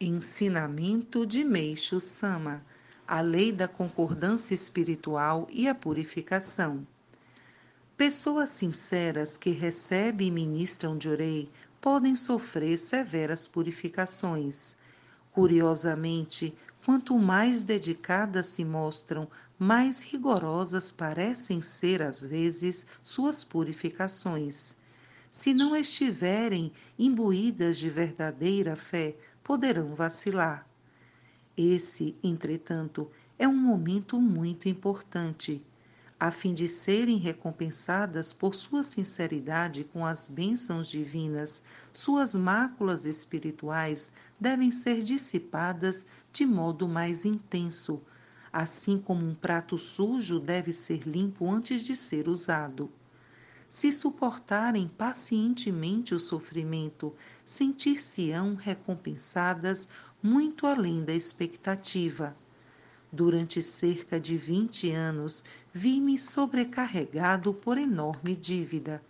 Ensinamento de Meixo Sama: A lei da concordância espiritual e a purificação. Pessoas sinceras que recebem e ministram de orei podem sofrer severas purificações. Curiosamente, quanto mais dedicadas se mostram, mais rigorosas parecem ser às vezes suas purificações. Se não estiverem imbuídas de verdadeira fé, poderão vacilar. Esse, entretanto, é um momento muito importante. A fim de serem recompensadas por sua sinceridade com as bênçãos divinas, suas máculas espirituais devem ser dissipadas de modo mais intenso, assim como um prato sujo deve ser limpo antes de ser usado se suportarem pacientemente o sofrimento, sentir-se-ão recompensadas muito além da expectativa. Durante cerca de vinte anos, vi-me sobrecarregado por enorme dívida.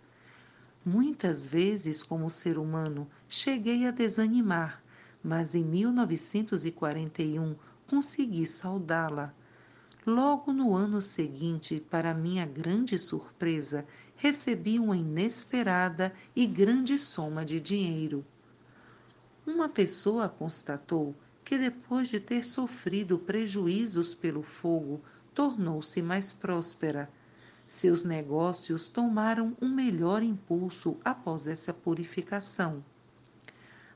Muitas vezes, como ser humano, cheguei a desanimar, mas em 1941 consegui saudá-la Logo no ano seguinte, para minha grande surpresa, recebi uma inesperada e grande soma de dinheiro. Uma pessoa constatou que depois de ter sofrido prejuízos pelo fogo, tornou-se mais próspera. Seus negócios tomaram um melhor impulso após essa purificação.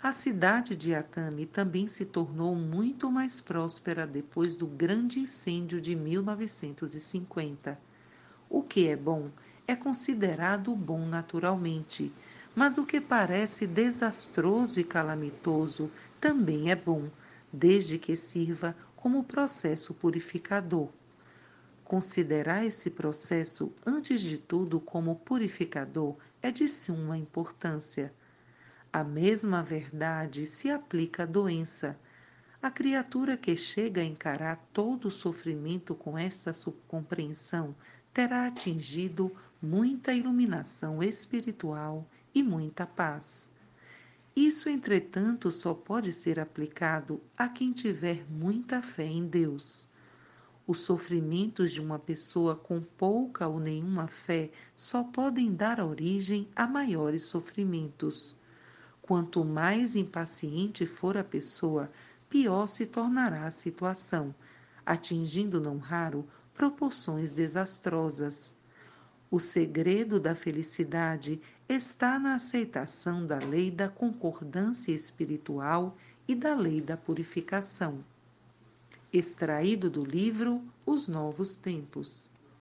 A cidade de Atami também se tornou muito mais próspera depois do grande incêndio de 1950. O que é bom é considerado bom naturalmente, mas o que parece desastroso e calamitoso também é bom, desde que sirva como processo purificador. Considerar esse processo, antes de tudo, como purificador é de suma importância a mesma verdade se aplica à doença. A criatura que chega a encarar todo o sofrimento com esta compreensão terá atingido muita iluminação espiritual e muita paz. Isso, entretanto, só pode ser aplicado a quem tiver muita fé em Deus. Os sofrimentos de uma pessoa com pouca ou nenhuma fé só podem dar origem a maiores sofrimentos. Quanto mais impaciente for a pessoa, pior se tornará a situação, atingindo não raro proporções desastrosas. O segredo da felicidade está na aceitação da lei da concordância espiritual e da lei da purificação. Extraído do livro Os Novos Tempos.